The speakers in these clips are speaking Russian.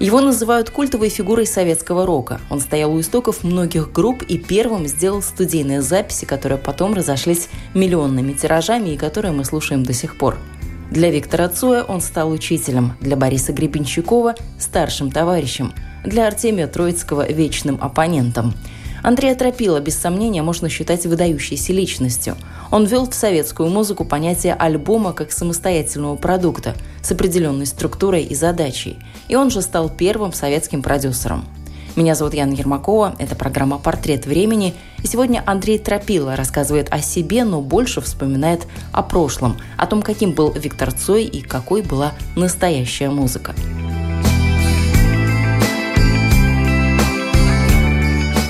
Его называют культовой фигурой советского рока. Он стоял у истоков многих групп и первым сделал студийные записи, которые потом разошлись миллионными тиражами и которые мы слушаем до сих пор. Для Виктора Цоя он стал учителем, для Бориса Гребенщикова – старшим товарищем, для Артемия Троицкого – вечным оппонентом – Андрея Тропила, без сомнения, можно считать выдающейся личностью. Он ввел в советскую музыку понятие альбома как самостоятельного продукта с определенной структурой и задачей. И он же стал первым советским продюсером. Меня зовут Яна Ермакова, это программа «Портрет времени», и сегодня Андрей Тропила рассказывает о себе, но больше вспоминает о прошлом, о том, каким был Виктор Цой и какой была настоящая музыка.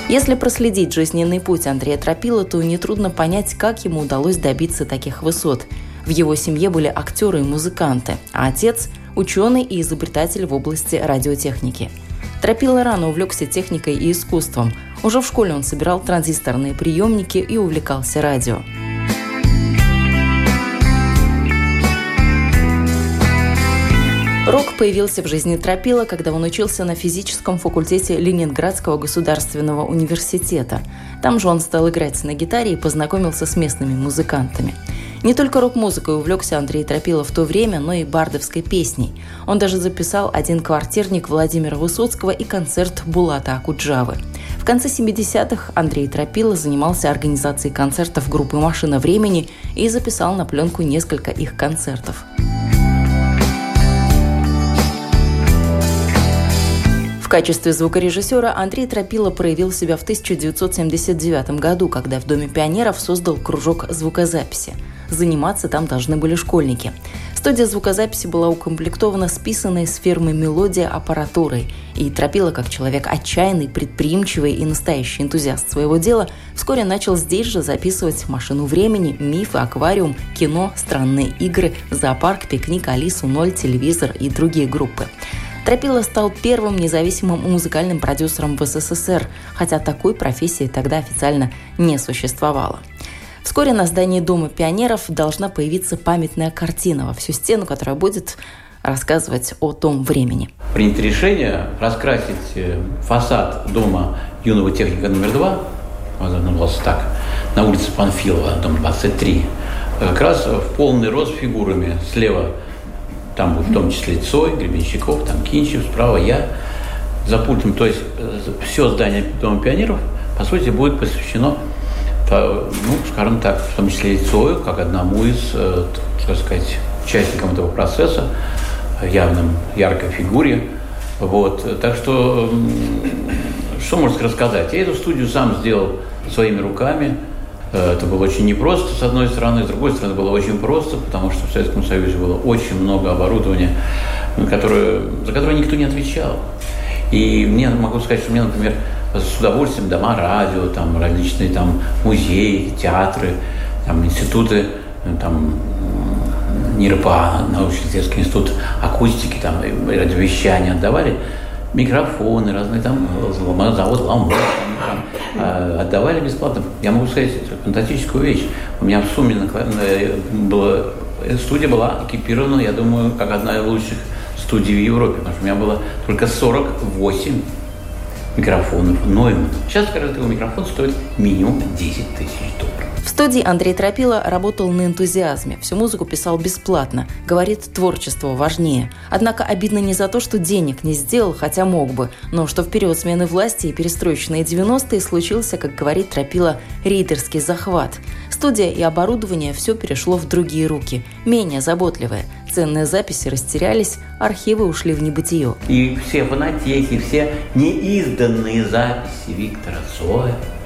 Если проследить жизненный путь Андрея Тропила, то нетрудно понять, как ему удалось добиться таких высот. В его семье были актеры и музыканты, а отец – ученый и изобретатель в области радиотехники. Тропила рано увлекся техникой и искусством. Уже в школе он собирал транзисторные приемники и увлекался радио. Рок появился в жизни Тропила, когда он учился на физическом факультете Ленинградского государственного университета. Там же он стал играть на гитаре и познакомился с местными музыкантами. Не только рок-музыкой увлекся Андрей Тропила в то время, но и бардовской песней. Он даже записал один квартирник Владимира Высоцкого и концерт Булата Акуджавы. В конце 70-х Андрей Тропила занимался организацией концертов группы «Машина времени» и записал на пленку несколько их концертов. Качестве звукорежиссера Андрей Тропила проявил себя в 1979 году, когда в Доме пионеров создал кружок звукозаписи. Заниматься там должны были школьники. Студия звукозаписи была укомплектована списанной с фермы мелодия аппаратурой, и Тропила, как человек отчаянный, предприимчивый и настоящий энтузиаст своего дела, вскоре начал здесь же записывать «Машину времени», «Мифы», «Аквариум», «Кино», «Странные игры», «Зоопарк», «Пикник», «Алису», «Ноль», «Телевизор» и другие группы. Тропила стал первым независимым музыкальным продюсером в СССР, хотя такой профессии тогда официально не существовало. Вскоре на здании Дома пионеров должна появиться памятная картина во всю стену, которая будет рассказывать о том времени. Принято решение раскрасить э, фасад дома юного техника номер два, назывался так, на улице Панфилова, дом 23, как раз в полный рост фигурами. Слева там будет в том числе Цой, Гребенщиков, там Кинчев, справа я за пультом. То есть э, все здание Дома пионеров, по сути, будет посвящено, ну, скажем так, в том числе и Цою, как одному из, э, так сказать, участникам этого процесса, явным, яркой фигуре. Вот. Так что, что можно рассказать? Я эту студию сам сделал своими руками – это было очень непросто, с одной стороны, с другой стороны, было очень просто, потому что в Советском Союзе было очень много оборудования, которое, за которое никто не отвечал. И мне могу сказать, что мне, например, с удовольствием дома радио, там различные там музеи, театры, там институты, там НИРПА, научно-исследовательский институт акустики, там радиовещания отдавали микрофоны разные, там завод Ламбо, а, отдавали бесплатно. Я могу сказать фантастическую вещь. У меня в сумме было, студия была экипирована, я думаю, как одна из лучших студий в Европе, потому что у меня было только 48 микрофонов Нойман. Сейчас каждый микрофон стоит минимум 10 тысяч долларов студии Андрей Тропила работал на энтузиазме. Всю музыку писал бесплатно. Говорит, творчество важнее. Однако обидно не за то, что денег не сделал, хотя мог бы, но что в период смены власти и перестроечные 90-е случился, как говорит Тропила, рейдерский захват. Студия и оборудование все перешло в другие руки, менее заботливые. Ценные записи растерялись, архивы ушли в небытие. И все фонотеки, все неизданные записи Виктора Цоя –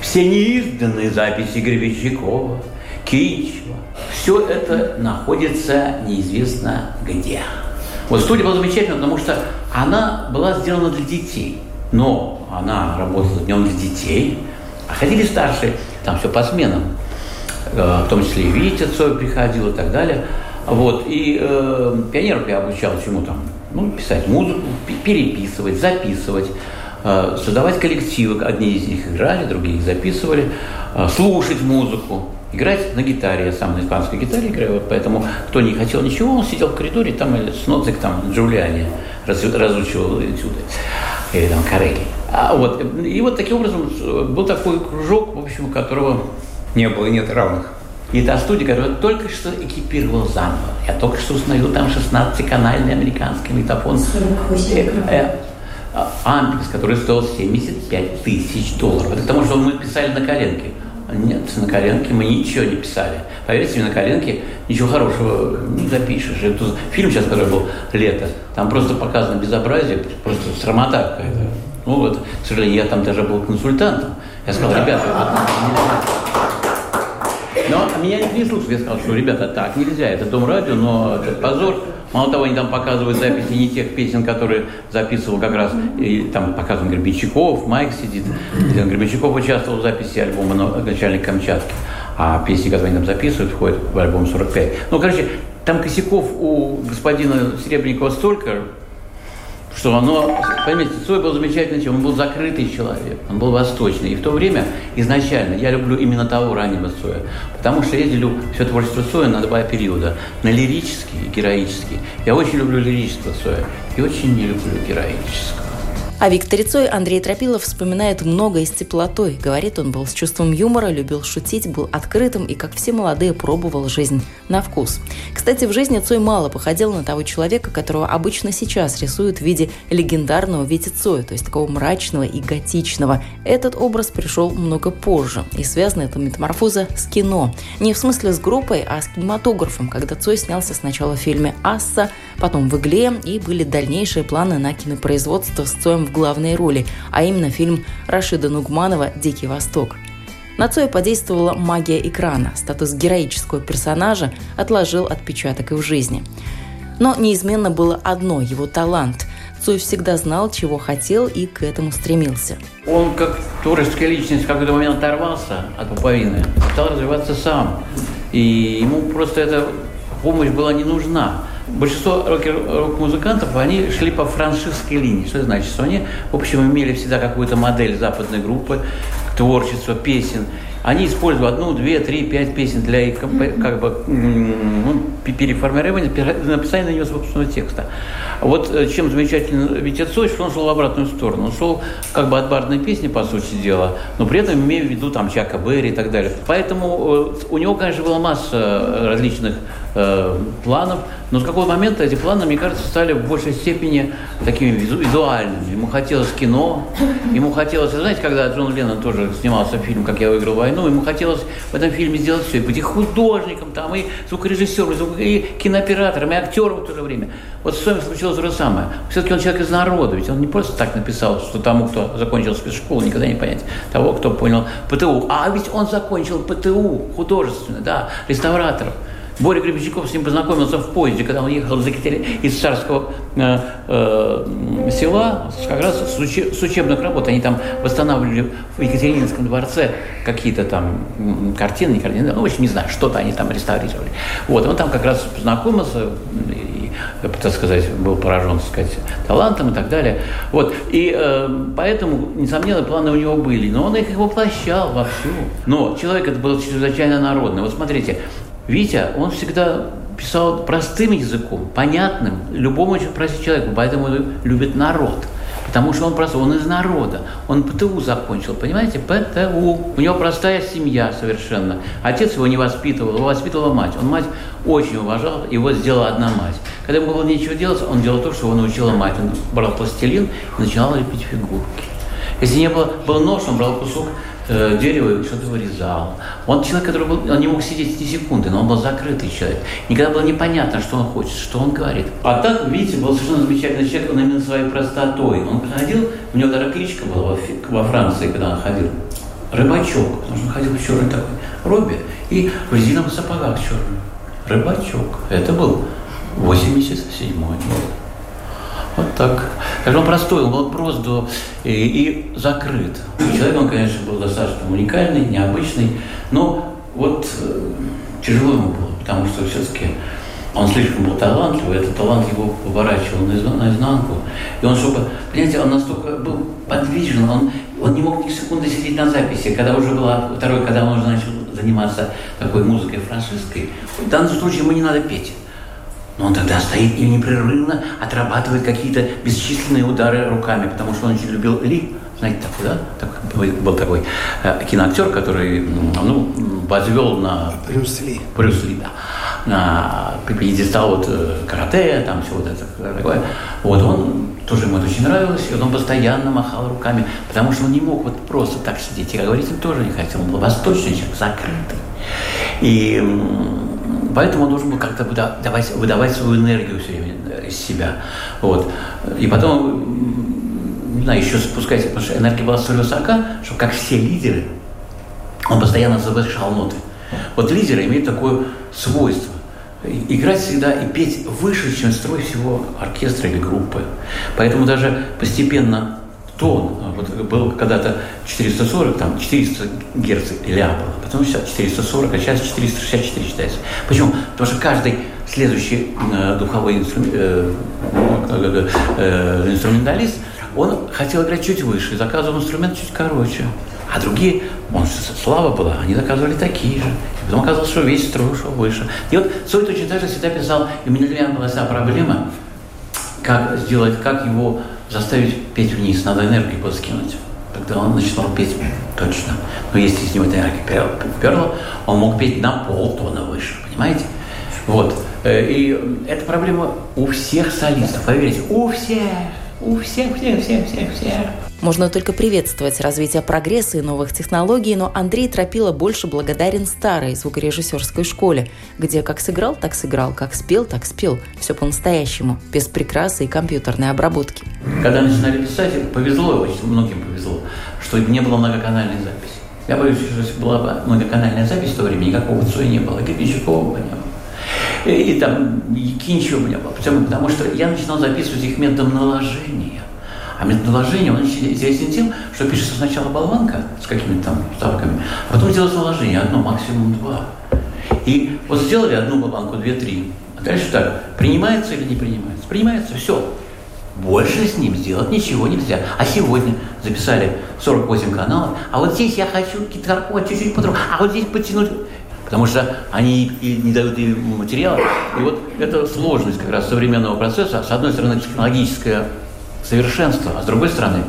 все неизданные записи Гребенщикова, Кинчева, все это находится неизвестно где. Вот студия была замечательная, потому что она была сделана для детей. Но она работала днем для детей, а ходили старшие, там все по сменам. Э, в том числе и Витя Цой приходил и так далее. Вот. И э, пионеров я обучал чему там? Ну, писать музыку, переписывать, записывать, создавать коллективы. Одни из них играли, другие их записывали, э, слушать музыку, играть на гитаре. Я сам на испанской гитаре играю, вот поэтому кто не хотел ничего, он сидел в коридоре, там с нотик там Джулиани разучивал этюды. Или там Карелли. А вот, и вот таким образом был такой кружок, в общем, которого не было и нет равных. И та студия, которая только что экипировала заново. Я только что установил там 16-канальный американский метафон. Э, э, Ампекс, который стоил 75 тысяч долларов. Это потому, что мы писали на коленке. Нет, на коленке мы ничего не писали. Поверьте мне, на коленке ничего хорошего не запишешь. Это фильм сейчас, который был «Лето», там просто показано безобразие, просто срамота какая-то. Ну вот, к сожалению, я там даже был консультантом. Я сказал, ребята, но меня не слушал. Я сказал, что, ребята, так нельзя, это Дом радио, но это позор. Мало того, они там показывают записи не тех песен, которые записывал как раз, и там показывают Гребенщиков, Майк сидит. Гребенщиков участвовал в записи альбома «Начальник Камчатки», а песни, которые они там записывают, входят в альбом 45. Ну, короче, там косяков у господина Серебренникова столько, что оно, поймите, Цой был замечательный человек, он был закрытый человек, он был восточный. И в то время изначально я люблю именно того раннего Цоя, потому что я делю все творчество Цоя на два периода, на лирический и героический. Я очень люблю лирического Цоя и очень не люблю героического. О Викторе Цой Андрей Тропилов вспоминает много и с теплотой. Говорит, он был с чувством юмора, любил шутить, был открытым и, как все молодые, пробовал жизнь на вкус. Кстати, в жизни Цой мало походил на того человека, которого обычно сейчас рисуют в виде легендарного Вити Цоя, то есть такого мрачного и готичного. Этот образ пришел много позже, и связана эта метаморфоза с кино. Не в смысле с группой, а с кинематографом, когда Цой снялся сначала в фильме «Асса», потом в «Игле», и были дальнейшие планы на кинопроизводство с Цоем в главной роли, а именно фильм Рашида Нугманова «Дикий Восток». На Цоя подействовала магия экрана. Статус героического персонажа отложил отпечаток и в жизни. Но неизменно было одно – его талант. Цой всегда знал, чего хотел и к этому стремился. Он как творческая личность в какой-то момент оторвался от пуповины, стал развиваться сам. И ему просто эта помощь была не нужна. Большинство рок-музыкантов, они шли по франшистской линии. Что это значит? Что они, в общем, имели всегда какую-то модель западной группы, творчества, песен. Они используют одну, две, три, пять песен для их как бы, ну, переформирования, написания на нее собственного текста. Вот э, чем замечательно Витя Цой, что он шел в обратную сторону. Он шел как бы от барной песни, по сути дела, но при этом имея в виду там Чака Берри и так далее. Поэтому э, у него, конечно, была масса э, различных э, планов, но с какого момента эти планы, мне кажется, стали в большей степени такими визуальными. Ему хотелось кино, ему хотелось, знаете, когда Джон Леннон тоже снимался в фильм «Как я выиграл войну», ему хотелось в этом фильме сделать все, и быть и художником, там, и звукорежиссером, и кинооператором, и актером в то же время. Вот с вами случилось то же самое. Все-таки он человек из народа, ведь он не просто так написал, что тому, кто закончил спецшколу, никогда не понять того, кто понял ПТУ. А ведь он закончил ПТУ, художественно, да, реставратором. Боря Гребенщиков с ним познакомился в поезде, когда он ехал из, из царского э, э, села, как раз с, учеб, с учебных работ. Они там восстанавливали в Екатерининском дворце какие-то там картины, не картины, ну, в общем, не знаю, что-то они там реставрировали. Вот, он там как раз познакомился, и, так сказать, был поражен, так сказать, талантом и так далее. Вот, и э, поэтому, несомненно, планы у него были, но он их воплощал вовсю. Но человек это был чрезвычайно народный. Вот смотрите, Витя, он всегда писал простым языком, понятным, любому простому человеку, поэтому любит народ. Потому что он просто, он из народа. Он ПТУ закончил, понимаете? ПТУ. У него простая семья совершенно. Отец его не воспитывал, его воспитывала мать. Он мать очень уважал, его сделала одна мать. Когда ему было нечего делать, он делал то, что его научила мать. Он брал пластилин и начинал лепить фигурки. Если не было, был нож, он брал кусок э, дерево и что-то вырезал. Он человек, который был, он не мог сидеть ни секунды, но он был закрытый человек. Никогда было непонятно, что он хочет, что он говорит. А так, видите, был совершенно замечательный человек, он именно своей простотой. Он приходил, у него даже кличка была во, во Франции, когда он ходил. Рыбачок, потому что он ходил в черной такой робе и в резиновых сапогах черных. Рыбачок. Это был 87 год. Вот так. Так он простой, он был прост до, и, и закрыт. Человек, он, конечно, был достаточно уникальный, необычный, но вот э, тяжело ему было, потому что все-таки он слишком был талантливый, этот талант его поворачивал наизнанку. И он, чтобы, понимаете, он настолько был подвижен, он, он не мог ни секунды сидеть на записи. Когда уже была второй, когда он уже начал заниматься такой музыкой французской, в данном случае ему не надо петь. Но он тогда стоит и непрерывно отрабатывает какие-то бесчисленные удары руками, потому что он очень любил Ли. Знаете, такой, да? Такой, был такой э, киноактер, который ну, возвел на... Брюс Ли. Брюс Ли, да. На пьедестал вот э, карате, там все вот это такое. Вот он, тоже ему это очень нравилось, и он постоянно махал руками, потому что он не мог вот просто так сидеть. И говорить он тоже не хотел, он был восточный человек, закрытый. И поэтому он должен был как-то выдавать, выдавать свою энергию все время э, из себя. Вот. И потом, не знаю, еще спускать, потому что энергия была столь высока, что как все лидеры, он постоянно завышал ноты. Вот лидеры имеют такое свойство играть всегда и петь выше, чем строй всего оркестра или группы. Поэтому даже постепенно тон, вот был когда-то 440, там 400 герц ля было, потом сейчас 440, а сейчас 464 считается. Почему? Потому что каждый следующий э, духовой инструмент, э, э, э, инструменталист, он хотел играть чуть выше, заказывал инструмент чуть короче. А другие, он, слава была, они заказывали такие же. И потом оказалось, что весь строй ушел выше. И вот Цой точно так же всегда писал, и у меня была вся проблема, как сделать, как его заставить петь вниз, надо энергию подскинуть. Тогда он начинал петь точно. Но если из него эта энергия перла, он мог петь на полтона выше, понимаете? Вот. Э, и эта проблема у всех солистов, поверьте, у всех, у всех, всех, всех, всех, всех. Можно только приветствовать развитие прогресса и новых технологий, но Андрей Тропила больше благодарен старой звукорежиссерской школе, где как сыграл, так сыграл, как спел, так спел. Все по-настоящему, без прикрасы и компьютерной обработки. Когда начинали писать, повезло, очень многим повезло, что не было многоканальной записи. Я боюсь, что если была бы многоканальная запись в то время, никакого Цоя не было, Гребенщикова бы не было. И, и там Кинчева бы не было. Почему? Потому что я начинал записывать их методом наложения. А методоложение, он интересен тем, что пишется сначала болванка с какими-то там ставками, а потом делается наложение, одно, максимум два. И вот сделали одну болванку, две-три, а дальше так, принимается или не принимается? Принимается, все. Больше с ним сделать ничего нельзя. А сегодня записали 48 каналов, а вот здесь я хочу гитарку чуть-чуть по а вот здесь потянуть потому что они и не дают и материала. И вот эта сложность как раз современного процесса, с одной стороны, технологическая совершенство, а с другой стороны,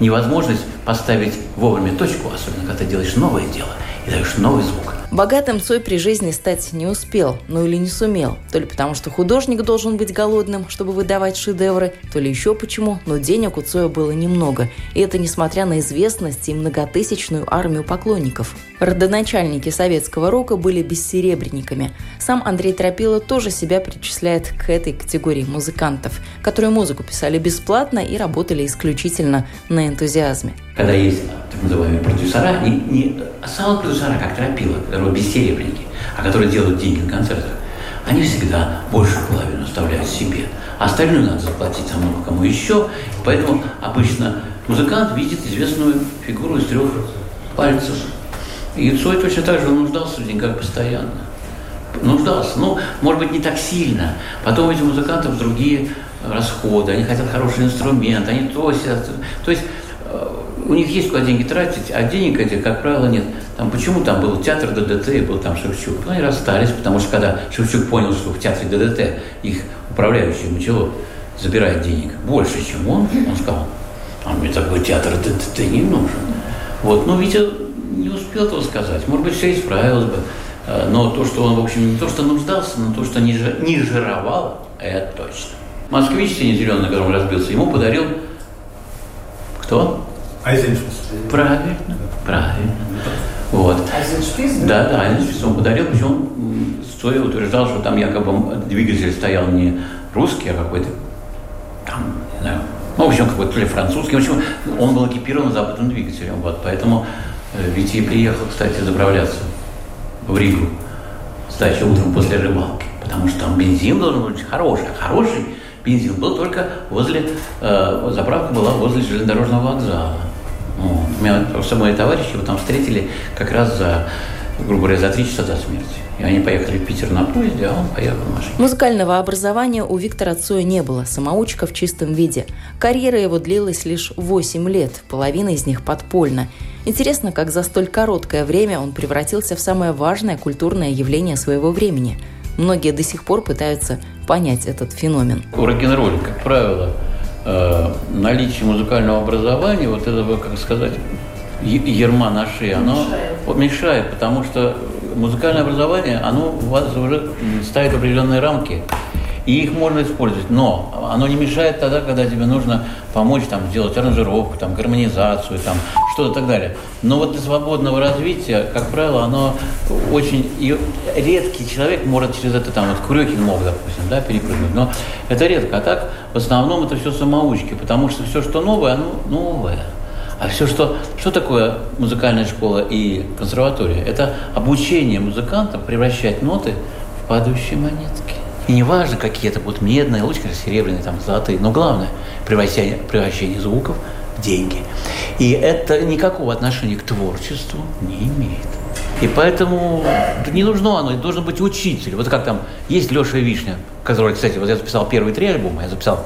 невозможность поставить вовремя точку, особенно когда ты делаешь новое дело и даешь новый звук. Богатым Цой при жизни стать не успел, ну или не сумел. То ли потому, что художник должен быть голодным, чтобы выдавать шедевры, то ли еще почему, но денег у Цоя было немного. И это несмотря на известность и многотысячную армию поклонников. Родоначальники советского рока были бессеребренниками. Сам Андрей Тропила тоже себя причисляет к этой категории музыкантов, которые музыку писали бесплатно и работали исключительно на энтузиазме. Когда есть так называемые продюсера, не, не саунд-продюсера, как Тропила, которые бессеребренники, а которые делают деньги на концертах, они всегда большую половину оставляют себе. А остальную надо заплатить тому, кому еще. Поэтому обычно музыкант видит известную фигуру из трех пальцев. И Цой точно так же нуждался в деньгах постоянно. Нуждался. Ну, может быть, не так сильно. Потом эти музыкантов другие расходы, они хотят хороший инструмент, они то, то есть у них есть куда деньги тратить, а денег этих, как правило, нет. Там, почему там был театр ДДТ и был там Шевчук? Ну, они расстались, потому что когда Шевчук понял, что в театре ДДТ их управляющий Мочелов забирает денег больше, чем он, он сказал, а мне такой театр ДДТ не нужен. Вот, но Витя не успел этого сказать. Может быть, все исправилось бы. Э, но то, что он, в общем, не то, что нуждался, но то, что не, не жировал, это точно. Москвич сине-зеленый, на котором разбился, ему подарил кто? Айзеншпис. Правильно, правильно. Вот. Айзеншпис, да? Да, да, Айзеншпис он подарил, причем он стоя утверждал, что там якобы двигатель стоял не русский, а какой-то там, не знаю, ну, в общем, какой-то то ли французский. В общем, он был экипирован западным двигателем. Вот, поэтому э, Витя приехал, кстати, заправляться в Ригу с дачи утром после рыбалки. потому что там бензин должен быть хороший. Хороший бензин был только возле, э, заправка была возле железнодорожного вокзала. Вот. У меня просто мои товарищи его там встретили как раз за, грубо говоря, за три часа до смерти. И они поехали в Питер на поезде, а он поехал в машине. Музыкального образования у Виктора Цоя не было, самоучка в чистом виде. Карьера его длилась лишь 8 лет, половина из них подпольно. Интересно, как за столь короткое время он превратился в самое важное культурное явление своего времени. Многие до сих пор пытаются понять этот феномен. В рок-н-ролле, как правило, э, наличие музыкального образования, вот этого, как сказать, ерма на шее, оно мешает. потому что музыкальное образование, оно у вас уже ставит определенные рамки, и их можно использовать. Но оно не мешает тогда, когда тебе нужно помочь там, сделать аранжировку, там, гармонизацию, там, что-то так далее. Но вот для свободного развития, как правило, оно очень... И редкий человек может через это, там, вот Крюкин мог, допустим, да, перепрыгнуть. Но это редко. А так, в основном, это все самоучки, потому что все, что новое, оно новое. А все, что, что такое музыкальная школа и консерватория? Это обучение музыкантам превращать ноты в падающие монетки. И неважно, какие это будут медные, лучше, серебряные, там, золотые, но главное – превращение, превращение звуков в деньги. И это никакого отношения к творчеству не имеет. И поэтому не нужно оно, должен быть учитель. Вот как там есть Леша Вишня, который, кстати, вот я записал первые три альбома, я записал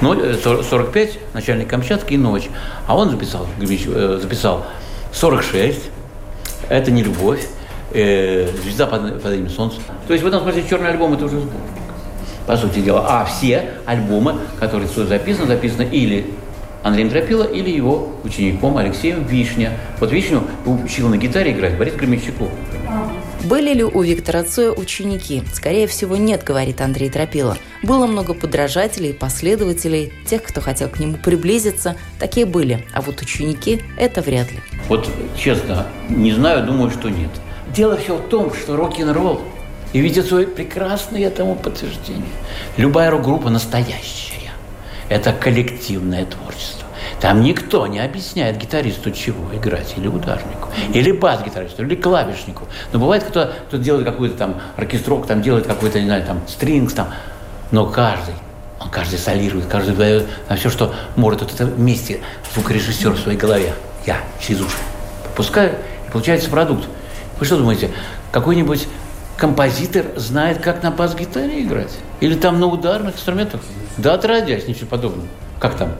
45, э, начальник Камчатки и ночь. А он записал, э, записал 46, это не любовь, э, звезда под, под этим солнцем. То есть в этом смысле черный альбом это уже сборник, по сути дела. А все альбомы, которые записаны, записаны или Андреем Тропило или его учеником Алексеем Вишня. Вот Вишню учил на гитаре играть Борис Громельчаков. Были ли у Виктора Цоя ученики? Скорее всего, нет, говорит Андрей Тропила. Было много подражателей, последователей, тех, кто хотел к нему приблизиться. Такие были. А вот ученики – это вряд ли. Вот честно, не знаю, думаю, что нет. Дело все в том, что рок-н-ролл и Витя Цой прекрасное этому подтверждение. Любая рок-группа настоящая. Это коллективное творчество. Там никто не объясняет гитаристу, чего играть, или ударнику, или бас-гитаристу, или клавишнику. Но бывает, кто, кто делает какой-то там оркестрок, там делает какой-то, не знаю, там стрингс, там. Но каждый, он каждый солирует, каждый дает на все, что может. Вот это вместе звукорежиссер в своей голове. Я через уши пропускаю, и получается продукт. Вы что думаете, какой-нибудь композитор знает, как на бас-гитаре играть? Или там на ударных инструментах? Да отродясь, ничего подобного. Как там?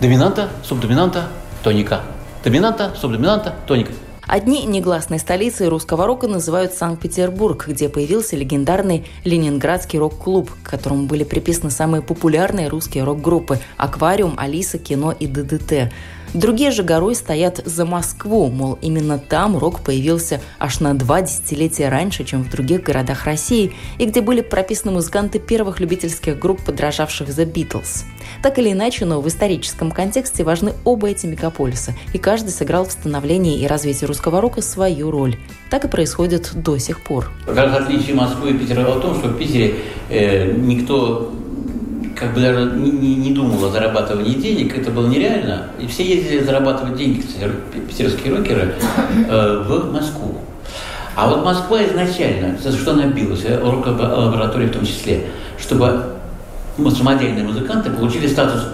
Доминанта, субдоминанта, тоника. Доминанта, субдоминанта, тоника. Одни негласной столицей русского рока называют Санкт-Петербург, где появился легендарный Ленинградский рок-клуб, к которому были приписаны самые популярные русские рок-группы «Аквариум», «Алиса», «Кино» и «ДДТ». Другие же горой стоят за Москву, мол, именно там рок появился аж на два десятилетия раньше, чем в других городах России, и где были прописаны музыканты первых любительских групп, подражавших The Beatles. Так или иначе, но в историческом контексте важны оба эти мегаполиса, и каждый сыграл в становлении и развитии русского рока свою роль. Так и происходит до сих пор. Как отличие Москвы и Питера в том, что в Питере э, никто как бы даже не, не, не думал о зарабатывании денег, это было нереально. И все ездили зарабатывать деньги, кстати, питерские рокеры, э, в Москву. А вот Москва изначально, за что она билась, э, рок-лаборатория в том числе, чтобы самодельные музыканты получили статус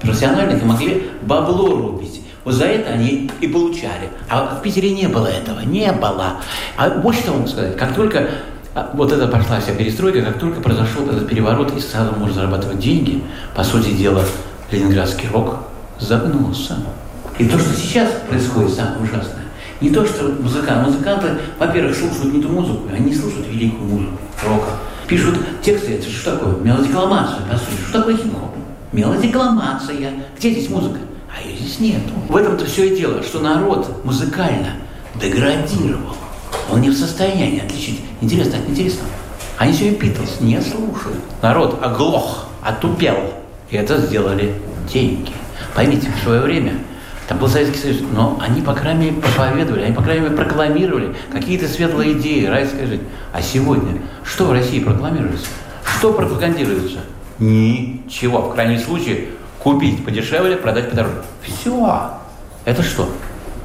профессиональных и могли бабло рубить. Вот за это они и получали. А в Питере не было этого, не было. А больше того сказать, как только вот это пошла вся перестройка, как только произошел этот переворот, и сразу можно зарабатывать деньги, по сути дела, ленинградский рок загнулся. И то, что сейчас происходит, самое ужасное, не то, что музыканты, музыканты, во-первых, слушают не ту музыку, они слушают великую музыку рока. Пишут тексты, это что такое? Мелодикламация, по сути. Что такое хип-хоп? Мелодикламация. Где здесь музыка? А ее здесь нету. В этом-то все и дело, что народ музыкально деградировал. Он не в состоянии отличить интересно от интересного. Они сегодня Битлз не слушают. Народ оглох, отупел. И это сделали деньги. Поймите, в свое время там был Советский Союз, но они, по крайней мере, проповедовали, они, по крайней мере, прокламировали какие-то светлые идеи, райская жизнь. А сегодня что в России прокламируется? Что пропагандируется? Ничего. В крайнем случае, купить подешевле, продать подороже. Все. Это что?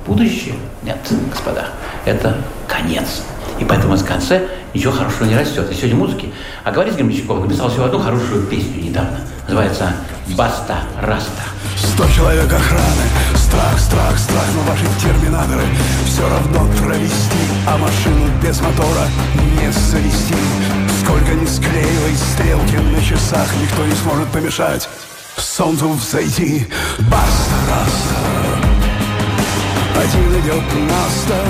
Будущее? Нет, господа. Это конец. И поэтому в конце ничего хорошего не растет. И сегодня музыки. А говорит Гремлячков написал всего одну хорошую песню недавно. Называется «Баста Раста». Сто человек охраны, страх, страх, страх, но ваши терминаторы все равно провести, а машину без мотора не завести. Сколько ни склеивай стрелки на часах, никто не сможет помешать солнцу взойти. Баста, раста, один идет наста,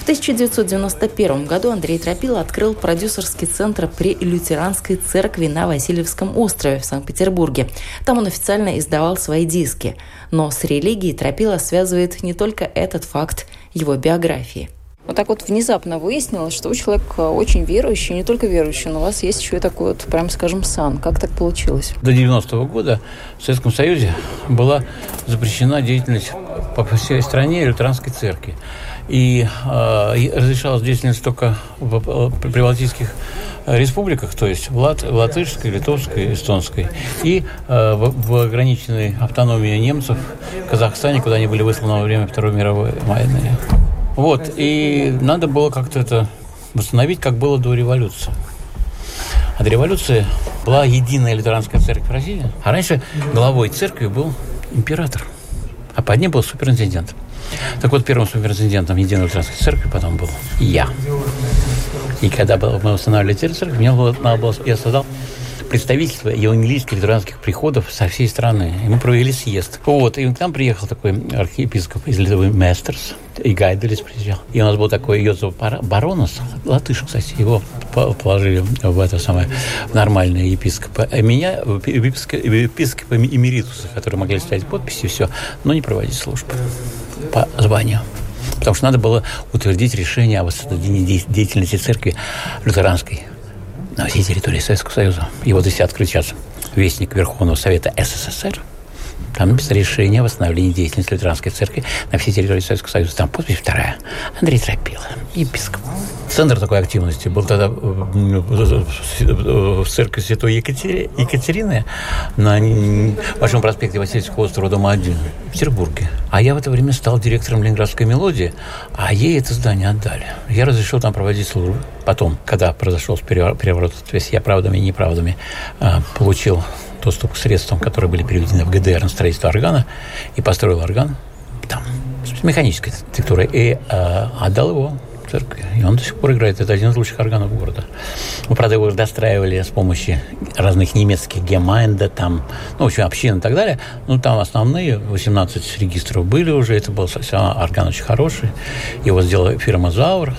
в 1991 году Андрей Тропила открыл продюсерский центр при Лютеранской церкви на Васильевском острове в Санкт-Петербурге. Там он официально издавал свои диски. Но с религией Тропила связывает не только этот факт его биографии. Вот так вот внезапно выяснилось, что вы человек очень верующий, не только верующий, но у вас есть еще и такой вот, прям скажем, сан. Как так получилось? До 90-го года в Советском Союзе была запрещена деятельность по всей стране лютеранской церкви и э, разрешалась деятельность только в прибалтийских республиках, то есть в, Лат, латышской, литовской, эстонской, и э, в, в ограниченной автономии немцев в Казахстане, куда они были высланы во время Второй мировой войны. Вот, и надо было как-то это восстановить, как было до революции. А до революции была единая лютеранская церковь в России, а раньше главой церкви был император, а под ним был суперинтендент. Так вот, первым суперинтендентом Единой Лютеранской Церкви потом был я. И когда мы устанавливали церковь, мне было, надо было, я создал представительство евангелийских лютеранских приходов со всей страны. И мы провели съезд. Вот, и к нам приехал такой архиепископ из Литвы Местерс, и Гайделис приезжал. И у нас был такой Йозеф Баронос, латыш, кстати, его положили в это самое нормальное епископа. А меня епископа эмеритуса, которые могли ставить подписи, все, но не проводить службу по званию. Потому что надо было утвердить решение о восстановлении деятельности церкви лютеранской на всей территории Советского Союза. И вот если открыть сейчас Вестник Верховного Совета СССР, там написано решение о восстановлении деятельности лютеранской церкви на всей территории Советского Союза. Там подпись вторая. Андрей Тропила, епископ. Центр такой активности был тогда в церкви Святой Екатерины на Большом проспекте Васильевского острова, дома 1 в Петербурге. А я в это время стал директором Ленинградской мелодии, а ей это здание отдали. Я разрешил там проводить службу. Потом, когда произошел переворот, то есть я правдами и неправдами а, получил доступ к средствам, которые были переведены в ГДР на строительство органа, и построил орган там, с механической структурой, и э, отдал его церкви. И он до сих пор играет. Это один из лучших органов города. Мы, правда, его достраивали с помощью разных немецких гемайнда, там, ну, в общем, общин и так далее. Ну, там основные 18 регистров были уже. Это был орган очень хороший. Его сделала фирма «Заур».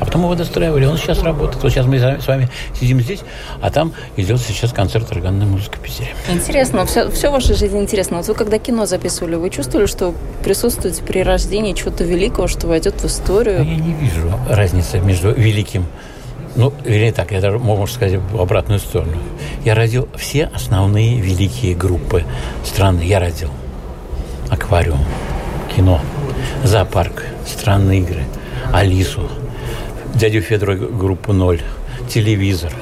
А потом его достраивали, он сейчас работает. Вот сейчас мы с вами сидим здесь, а там идет сейчас концерт органной музыки в Питере. Интересно, все, все в вашей жизни интересно. Вот вы когда кино записывали, вы чувствовали, что присутствуете при рождении чего-то великого, что войдет в историю? Я не вижу разницы между великим ну, или так, я даже, можно сказать, в обратную сторону. Я родил все основные великие группы страны. Я родил аквариум, кино, зоопарк, странные игры, Алису, дядю Федора группу «Ноль», телевизор,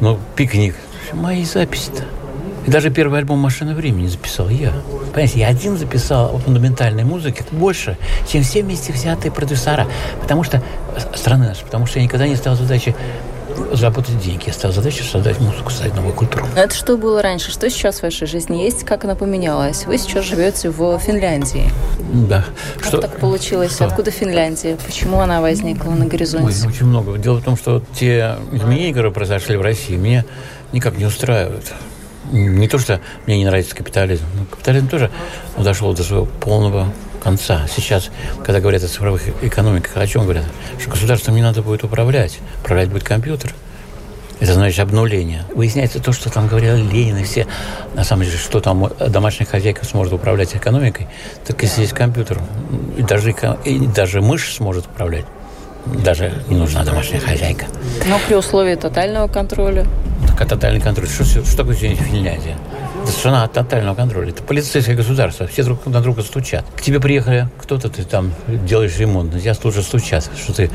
ну, пикник. Мои записи-то. И даже первый альбом «Машина времени» записал я. Понимаете, я один записал фундаментальной музыки больше, чем все вместе взятые продюсера. Потому что страны наши, потому что я никогда не ставил задачи заработать деньги. Я ставил задачу создать музыку, создать новую культуру. Это что было раньше? Что сейчас в вашей жизни есть? Как она поменялась? Вы сейчас живете в Финляндии. Да. Как что? так получилось? Что? Откуда Финляндия? Почему она возникла на горизонте? Ой, очень много. Дело в том, что те изменения, которые произошли в России, меня никак не устраивают. Не то, что мне не нравится капитализм. Но капитализм тоже дошел до своего полного конца. Сейчас, когда говорят о цифровых экономиках, о чем говорят? Что государством не надо будет управлять. Управлять будет компьютер. Это значит обнуление. Выясняется то, что там говорили Ленин и все. На самом деле, что там домашняя хозяйка сможет управлять экономикой, так если есть компьютер, и даже, и даже мышь сможет управлять. Даже не нужна домашняя хозяйка. Но при условии тотального контроля. Так, а тотальный контроль. Что, что такое Финляндия? Это страна от тотального контроля. Это полицейское государство. Все друг на друга стучат. К тебе приехали кто-то, ты там делаешь ремонт. На тебя тут же стучат, что ты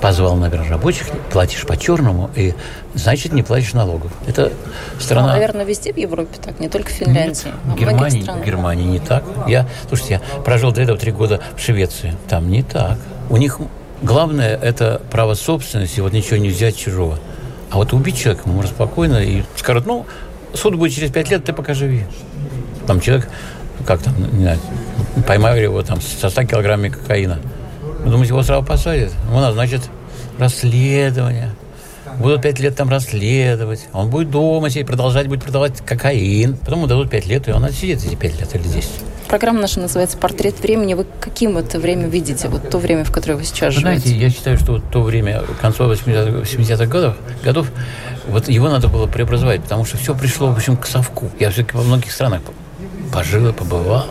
позвал, наверное, рабочих, платишь по-черному, и значит не платишь налогов. Это страна... Ну, наверное, везде в Европе так, не только в Финляндии. Нет, в Германии, в Германии не так. Я, слушайте, я прожил до этого три года в Швеции. Там не так. У них Главное – это право собственности, вот ничего не взять чужого. А вот убить человека можно спокойно и скажут, ну, суд будет через пять лет, ты покажи. Там человек, как там, не знаю, поймали его там со 100 килограммами кокаина. Вы думаете, его сразу посадят? Ну, значит, расследование. Будут пять лет там расследовать. Он будет дома сидеть, продолжать, будет продавать кокаин. Потом ему дадут пять лет, и он отсидит эти пять лет или десять. Программа наша называется «Портрет времени». Вы каким это время видите? Вот то время, в которое вы сейчас живете? Знаете, я считаю, что вот то время, конца 80-х годов, годов, вот его надо было преобразовать, потому что все пришло, в общем, к совку. Я все-таки во многих странах пожил и побывал.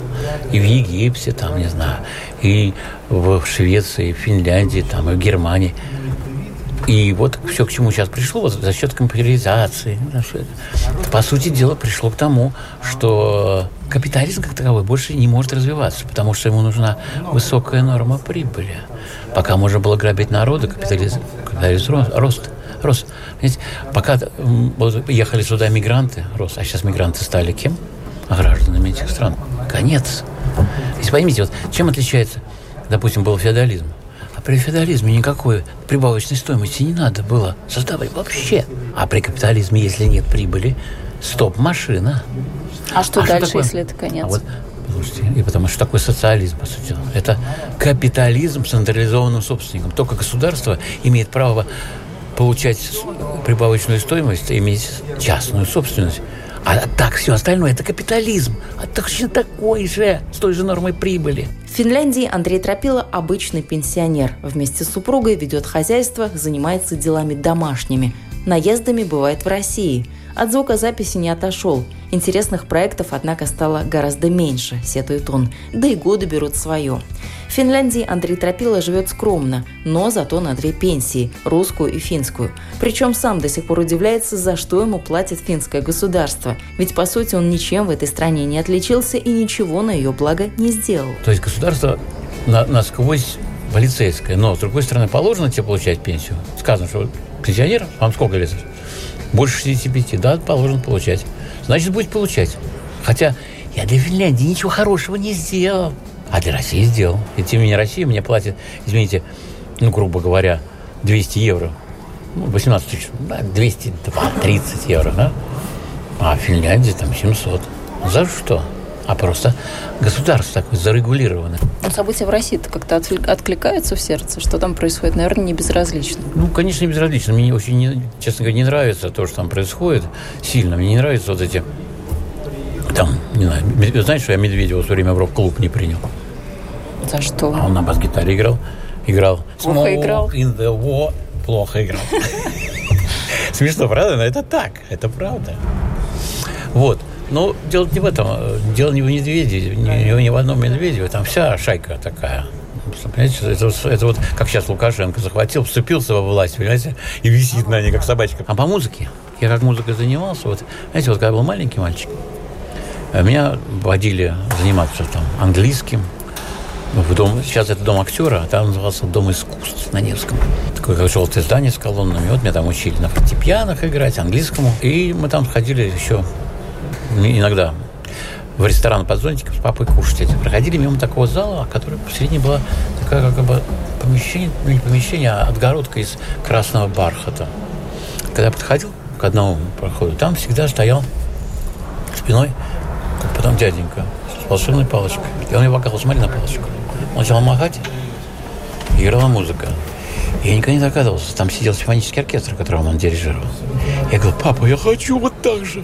И в Египте, там, не знаю, и в Швеции, и в Финляндии, там, и в Германии. И вот все, к чему сейчас пришло, вот за счет компьютеризации, по сути дела, пришло к тому, что капитализм как таковой больше не может развиваться, потому что ему нужна высокая норма прибыли. Пока можно было грабить народы, капитализм, капитализм рост, рост. Понимаете, пока вот, ехали сюда мигранты, рост, а сейчас мигранты стали кем? Гражданами этих стран. Конец. Если поймите, вот чем отличается, допустим, был феодализм? При феодализме никакой прибавочной стоимости не надо было создавать вообще. А при капитализме, если нет прибыли, стоп-машина. А что а дальше, что если это конец? А вот, слушайте, и потому что такой социализм, по сути. Это капитализм с централизованным собственником. Только государство имеет право получать прибавочную стоимость, иметь частную собственность. А так все остальное это капитализм. А точно такой же, с той же нормой прибыли. В Финляндии Андрей Тропила – обычный пенсионер. Вместе с супругой ведет хозяйство, занимается делами домашними. Наездами бывает в России – от звукозаписи не отошел. Интересных проектов, однако, стало гораздо меньше, сетует он. Да и годы берут свое. В Финляндии Андрей Тропила живет скромно, но зато на две пенсии – русскую и финскую. Причем сам до сих пор удивляется, за что ему платит финское государство. Ведь, по сути, он ничем в этой стране не отличился и ничего на ее благо не сделал. То есть государство на, насквозь полицейское, но, с другой стороны, положено тебе получать пенсию. Сказано, что пенсионер, вам сколько лет? Больше 65, да, положен получать. Значит, будет получать. Хотя я для Финляндии ничего хорошего не сделал. А для России сделал. И тем не менее Россия мне платит, извините, ну, грубо говоря, 200 евро. Ну, 18 тысяч, да, 202, 30 евро, да? А Финляндии там 700. За что? А просто государство такое зарегулированное. Но события в России-то как-то откликаются в сердце, что там происходит, наверное, не безразлично. Ну, конечно, не безразлично. Мне очень, не, честно говоря, не нравится то, что там происходит сильно. Мне не нравятся вот эти там, не знаю, знаешь, что я Медведева все время в рок-клуб не принял? За что? А он на бас-гитаре играл. Играл. Плохо играл? In the war. Плохо играл. Смешно, правда? Но это так. Это правда. Вот. Но дело не в этом. Дело не в медведе, не, не в одном медведе. Там вся шайка такая. Понимаете, это, это вот как сейчас Лукашенко захватил, вступился во власть, понимаете, и висит на ней, как собачка. А по музыке? Я как музыкой занимался, вот, знаете, вот когда был маленький мальчик, меня водили заниматься там английским, в дом, сейчас это дом актера, а там назывался Дом искусств на Невском. Такое как желтое здание с колоннами. Вот меня там учили на фортепианах играть, английскому. И мы там ходили еще иногда в ресторан под зонтиком с папой кушать. Проходили мимо такого зала, который посередине была такая как бы помещение, ну не помещение, а отгородка из красного бархата. Когда я подходил к одному проходу, там всегда стоял спиной, как потом дяденька, с волшебной палочкой. И он мне показал, смотри на палочку. Он начал махать, и играла музыка. Я никогда не догадывался, там сидел симфонический оркестр, которым он дирижировал. Я говорю, папа, я хочу вот так же.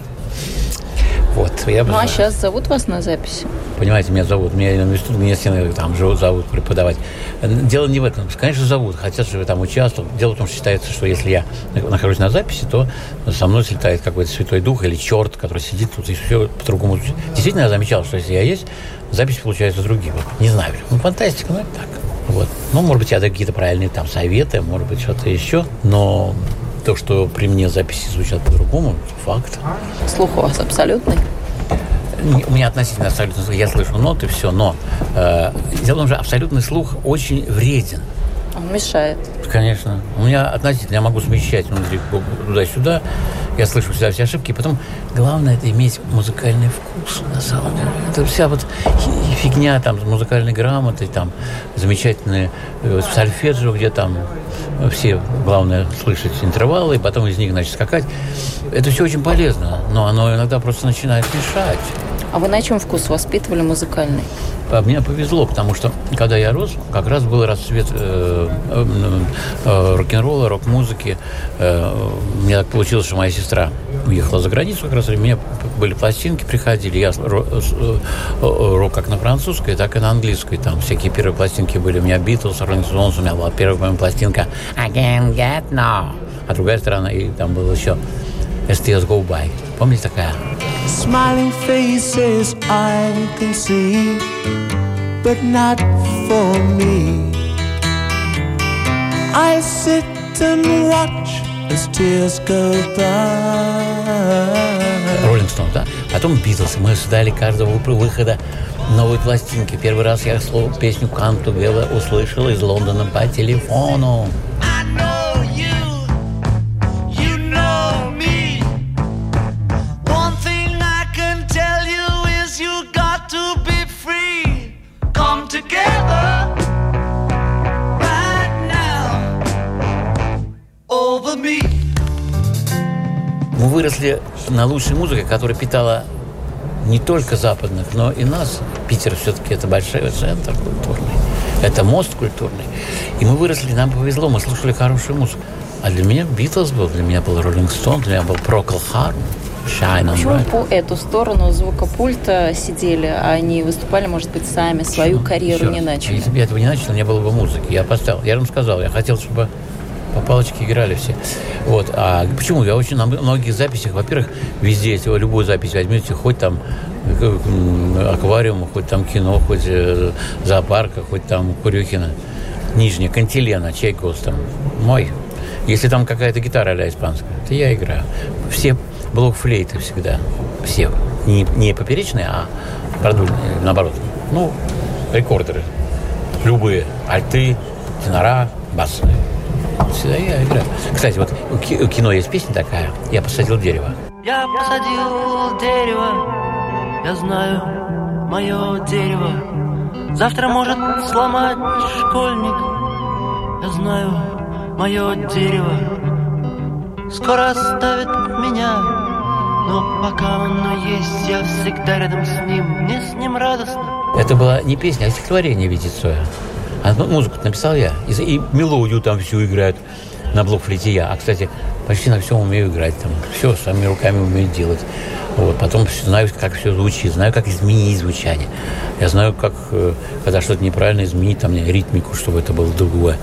Вот, я ну, а сейчас зовут вас на записи? Понимаете, меня зовут, меня, меня стены там живут, зовут преподавать. Дело не в этом. Конечно, зовут, хотят, чтобы я там участвовал. Дело в том, что считается, что если я нахожусь на записи, то со мной слетает какой-то святой дух или черт, который сидит тут и все по-другому. Действительно, я замечал, что если я есть, запись получается другие. Вот, не знаю, ну, фантастика, ну, это так. Вот. Ну, может быть, я даю какие-то правильные там советы, может быть, что-то еще, но то, что при мне записи звучат по-другому, факт. Слух у вас абсолютный? У меня относительно абсолютно слух. Я слышу ноты, все, но э, дело в том, что абсолютный слух очень вреден. Он мешает. Конечно. У меня относительно, я могу смещать внутри туда-сюда. Я слышу всегда все ошибки. И потом главное это иметь музыкальный вкус, на самом деле. Это вся вот фигня там с музыкальной грамотой, там замечательные э, сольфеджио, где там все, главное, слышать интервалы, и потом из них, значит, скакать. Это все очень полезно, но оно иногда просто начинает мешать. А вы на чем вкус воспитывали музыкальный? А мне повезло, потому что, когда я рос, как раз был расцвет э, э, э, рок-н-ролла, рок-музыки. Э, у так получилось, что моя сестра уехала за границу как раз, у меня были пластинки, приходили. Я рок, э, рок как на французской, так и на английской. Там всякие первые пластинки были. У меня Битлз, Роллинг Стоунс, у меня была первая моя пластинка I can't get no. А другая сторона, и там было еще STS Go By. Помните такая? Smiling faces I can see, but not for me. I sit and watch as tears go by. Роллинг Стоун, да? Потом Битлз. Мы ждали каждого выхода новой пластинки. Первый раз я слово, песню «Come Together» услышал из Лондона по телефону. Выросли на лучшей музыке, которая питала не только западных, но и нас. Питер все-таки это большой центр культурный. Это мост культурный. И мы выросли, нам повезло, мы слушали хорошую музыку. А для меня Битлз был, для меня был Роллинг Стоун, для меня был Прокл Харм. Shine Почему right. по эту сторону звукопульта сидели, а они выступали, может быть, сами, свою Почему? карьеру Все. не начали? Если бы я этого не начал, не было бы музыки. Я поставил, я вам сказал, я хотел, чтобы по палочке играли все. Вот. А почему? Я очень на многих записях, во-первых, везде, если вы любую запись возьмете, хоть там э, аквариум, хоть там кино, хоть э, зоопарка, хоть там Курюхина, Нижняя, Кантилена, Чайкос там, мой. Если там какая-то гитара а испанская, то я играю. Все блок-флейты всегда. Все. Не, не поперечные, а продульные, наоборот. Ну, рекордеры. Любые. Альты, тенора, басные всегда я играю. Кстати, вот у кино есть песня такая «Я посадил дерево». Я посадил дерево, я знаю, мое дерево. Завтра может сломать школьник, я знаю, мое дерево. Скоро оставит меня, но пока оно есть, я всегда рядом с ним, мне с ним радостно. Это была не песня, а стихотворение Витицоя. А музыку написал я. И, и мелодию там всю играют на блокфлейте я. А, кстати, почти на всем умею играть. Там все своими руками умею делать. Вот. Потом знаю, как все звучит, знаю, как изменить звучание. Я знаю, как, э, когда что-то неправильно изменить, там, ритмику, чтобы это было другое.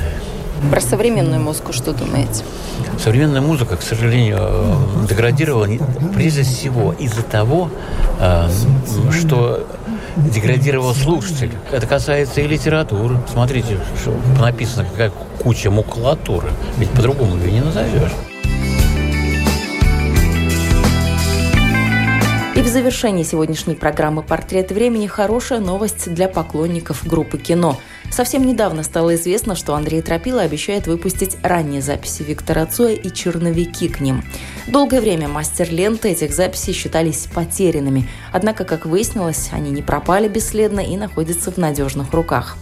Про современную музыку что думаете? Современная музыка, к сожалению, э, деградировала прежде всего из-за того, э, что деградировал слушатель. Это касается и литературы. Смотрите, что написано, какая куча макулатуры. Ведь по-другому ее не назовешь. И в завершении сегодняшней программы «Портрет времени» хорошая новость для поклонников группы кино. Совсем недавно стало известно, что Андрей Тропила обещает выпустить ранние записи Виктора Цоя и черновики к ним. Долгое время мастер ленты этих записей считались потерянными, однако, как выяснилось, они не пропали бесследно и находятся в надежных руках.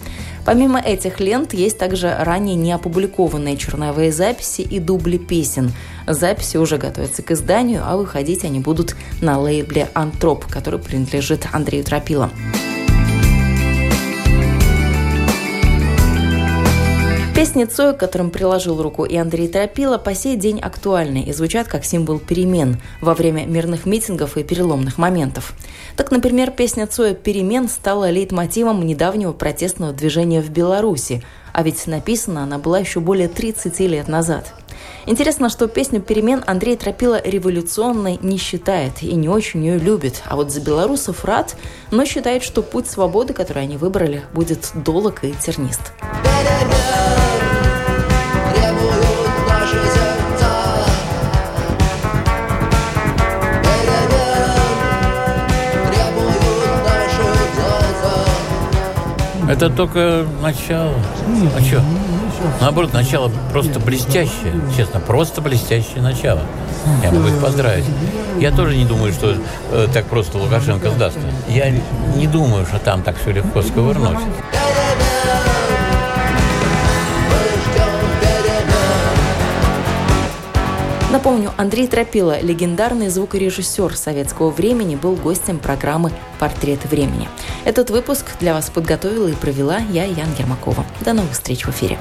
Помимо этих лент есть также ранее не опубликованные черновые записи и дубли песен. Записи уже готовятся к изданию, а выходить они будут на лейбле «Антроп», который принадлежит Андрею Тропило. Песни Цоя, к которым приложил руку и Андрей Тропила, по сей день актуальны и звучат как символ перемен во время мирных митингов и переломных моментов. Так, например, песня Цоя «Перемен» стала лейтмотивом недавнего протестного движения в Беларуси, а ведь написана она была еще более 30 лет назад. Интересно, что песню «Перемен» Андрей Тропила революционной не считает и не очень ее любит, а вот за белорусов рад, но считает, что путь свободы, который они выбрали, будет долг и тернист. Это только начало. А что? Наоборот, начало просто блестящее. Честно, просто блестящее начало. Я могу их поздравить. Я тоже не думаю, что э, так просто Лукашенко сдастся. Я не думаю, что там так все легко сковырнуть. Напомню, Андрей Тропила, легендарный звукорежиссер советского времени, был гостем программы «Портрет времени». Этот выпуск для вас подготовила и провела я, Ян Ермакова. До новых встреч в эфире.